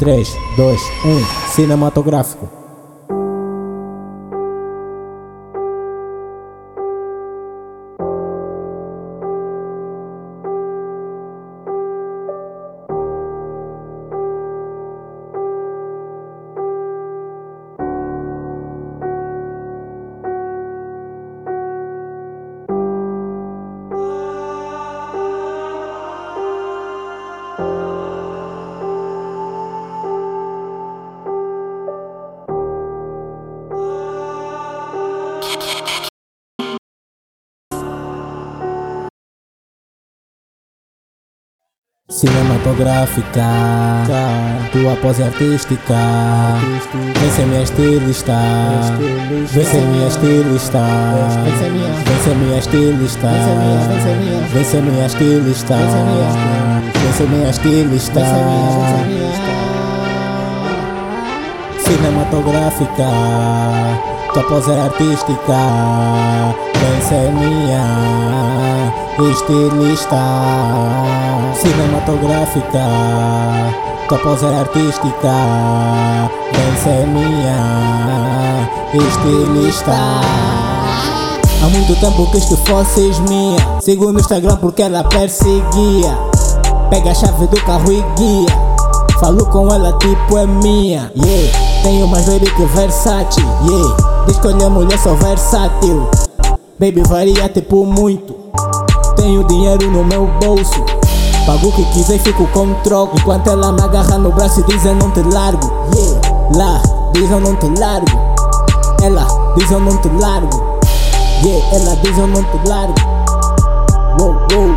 3, 2, 1, cinematográfico. Cinematográfica, tua pose artística, vem ser minha estilista, vem ser minha estilista, vem ser minha estilista, vem ser minha estilista, vem ser minha estilista, cinematográfica, tua pose artística, vem ser minha estilista cinematográfica Tua pose é artística Vem ser minha estilista. Há muito tempo que fosses minha Sigo no Instagram porque ela perseguia. Pega a chave do carro e guia. Falo com ela tipo é minha. Yeah, tenho mais baby que Versace Yeah, que olha mulher sou versátil. Baby varia tipo muito tenho dinheiro no meu bolso. Pago o que quiser e fico com troco. Enquanto ela me agarra no braço e diz eu não te largo. Yeah. Lá, diz eu não te largo. Ela diz eu não te largo. Yeah, ela diz eu não te largo. Wow, wow.